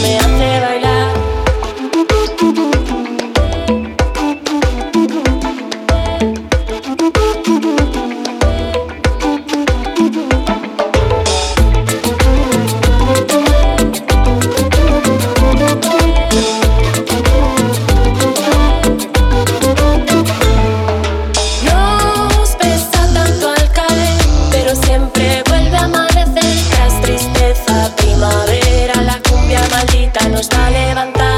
me. maldita nos va a levantar.